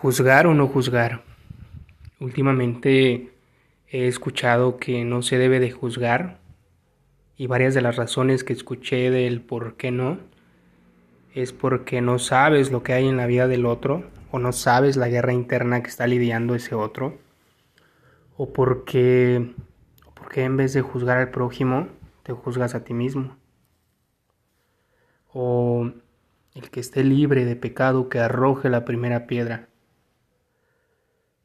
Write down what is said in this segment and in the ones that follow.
Juzgar o no juzgar. Últimamente he escuchado que no se debe de juzgar y varias de las razones que escuché del por qué no es porque no sabes lo que hay en la vida del otro o no sabes la guerra interna que está lidiando ese otro o porque, porque en vez de juzgar al prójimo te juzgas a ti mismo o el que esté libre de pecado que arroje la primera piedra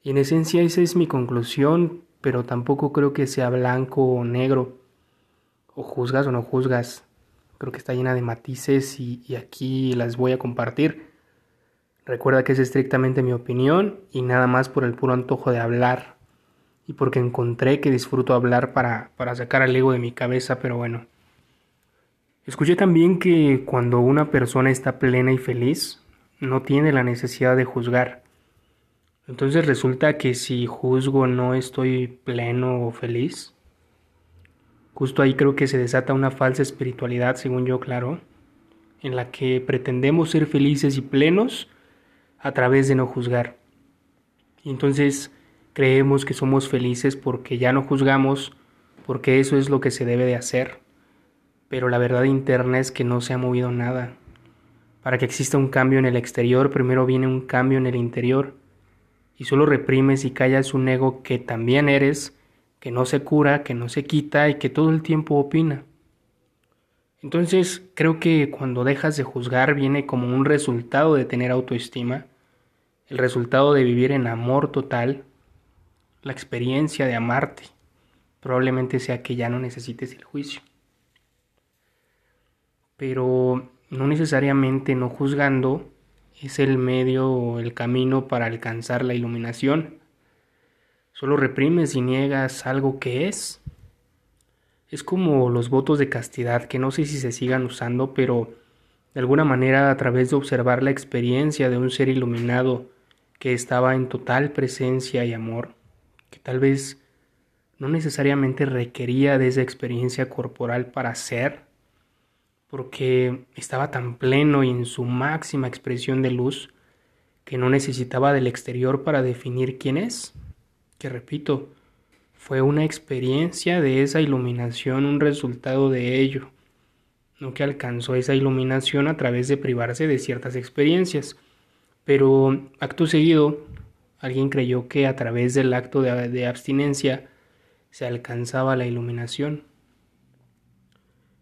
y en esencia esa es mi conclusión, pero tampoco creo que sea blanco o negro, o juzgas o no juzgas. Creo que está llena de matices y, aquí las voy a compartir. Recuerda que es estrictamente mi opinión y nada más por el puro antojo de hablar y porque encontré que disfruto hablar para, para sacar al ego de mi cabeza, pero bueno. Escuché también que cuando una persona está plena y feliz, no tiene la necesidad de juzgar entonces resulta que si juzgo no estoy pleno o feliz. Justo ahí creo que se desata una falsa espiritualidad, según yo, claro, en la que pretendemos ser felices y plenos a través de no juzgar. Y entonces creemos que somos felices porque ya no juzgamos, porque eso es lo que se debe de hacer. Pero la verdad interna es que no se ha movido nada. Para que exista un cambio en el exterior, primero viene un cambio en el interior y solo reprimes y callas un ego que también eres, que no se cura, que no se quita y que todo el tiempo opina. Entonces creo que cuando dejas de juzgar viene como un resultado de tener autoestima, el resultado de vivir en amor total, la experiencia de amarte. Probablemente sea que ya no necesites el juicio. Pero no necesariamente no juzgando es el medio o el camino para alcanzar la iluminación. Solo reprimes y niegas algo que es. Es como los votos de castidad, que no sé si se sigan usando, pero de alguna manera a través de observar la experiencia de un ser iluminado que estaba en total presencia y amor, que tal vez no necesariamente requería de esa experiencia corporal para ser, porque estaba tan pleno y en su máxima expresión de luz que no necesitaba del exterior para definir quién es, que repito, fue una experiencia de esa iluminación, un resultado de ello, no que alcanzó esa iluminación a través de privarse de ciertas experiencias, pero acto seguido alguien creyó que a través del acto de, de abstinencia se alcanzaba la iluminación.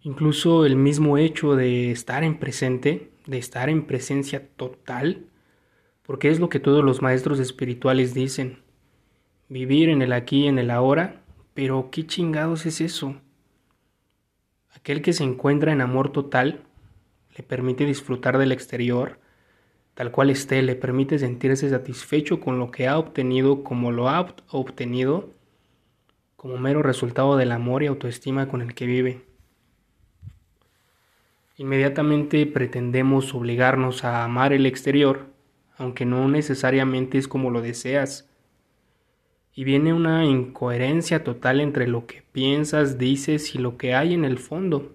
Incluso el mismo hecho de estar en presente, de estar en presencia total, porque es lo que todos los maestros espirituales dicen. Vivir en el aquí y en el ahora, pero ¿qué chingados es eso? Aquel que se encuentra en amor total le permite disfrutar del exterior, tal cual esté, le permite sentirse satisfecho con lo que ha obtenido como lo ha obtenido, como mero resultado del amor y autoestima con el que vive. Inmediatamente pretendemos obligarnos a amar el exterior, aunque no necesariamente es como lo deseas. Y viene una incoherencia total entre lo que piensas, dices y lo que hay en el fondo.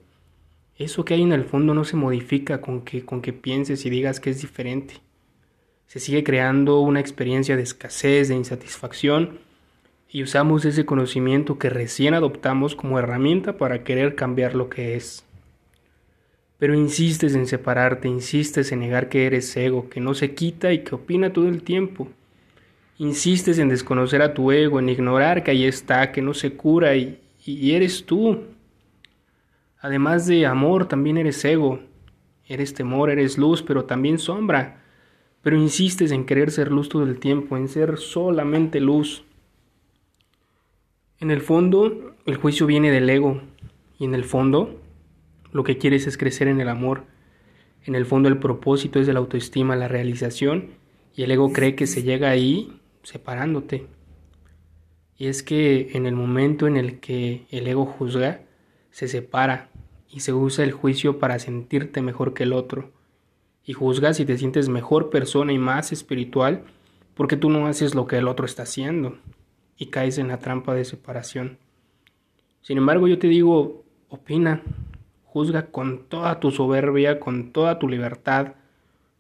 Eso que hay en el fondo no se modifica con que, con que pienses y digas que es diferente. Se sigue creando una experiencia de escasez, de insatisfacción, y usamos ese conocimiento que recién adoptamos como herramienta para querer cambiar lo que es. Pero insistes en separarte, insistes en negar que eres ego, que no se quita y que opina todo el tiempo. Insistes en desconocer a tu ego, en ignorar que ahí está, que no se cura y, y eres tú. Además de amor, también eres ego. Eres temor, eres luz, pero también sombra. Pero insistes en querer ser luz todo el tiempo, en ser solamente luz. En el fondo, el juicio viene del ego. Y en el fondo, lo que quieres es crecer en el amor. En el fondo el propósito es de la autoestima, la realización, y el ego cree que se llega ahí separándote. Y es que en el momento en el que el ego juzga, se separa y se usa el juicio para sentirte mejor que el otro. Y juzgas y te sientes mejor persona y más espiritual porque tú no haces lo que el otro está haciendo y caes en la trampa de separación. Sin embargo, yo te digo, opina, Juzga con toda tu soberbia, con toda tu libertad,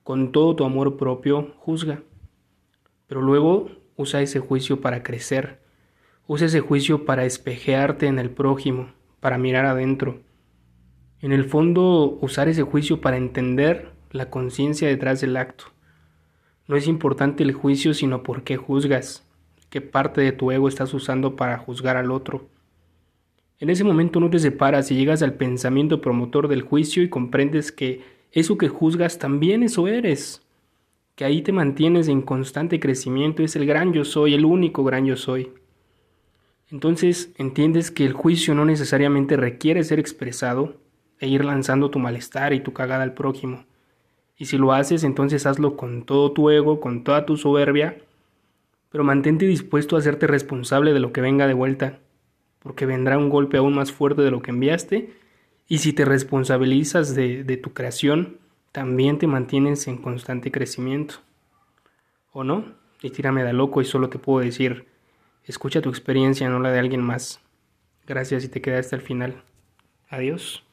con todo tu amor propio, juzga. Pero luego usa ese juicio para crecer, usa ese juicio para espejearte en el prójimo, para mirar adentro. En el fondo, usar ese juicio para entender la conciencia detrás del acto. No es importante el juicio, sino por qué juzgas, qué parte de tu ego estás usando para juzgar al otro. En ese momento no te separas y llegas al pensamiento promotor del juicio y comprendes que eso que juzgas también eso eres, que ahí te mantienes en constante crecimiento, es el gran yo soy, el único gran yo soy. Entonces entiendes que el juicio no necesariamente requiere ser expresado e ir lanzando tu malestar y tu cagada al prójimo. Y si lo haces, entonces hazlo con todo tu ego, con toda tu soberbia, pero mantente dispuesto a hacerte responsable de lo que venga de vuelta porque vendrá un golpe aún más fuerte de lo que enviaste, y si te responsabilizas de, tu creación, también te mantienes en constante crecimiento. ¿O no? Y tírame de loco y solo te puedo decir, escucha tu experiencia, no la de alguien más. Gracias y te quedaste al final. Adiós.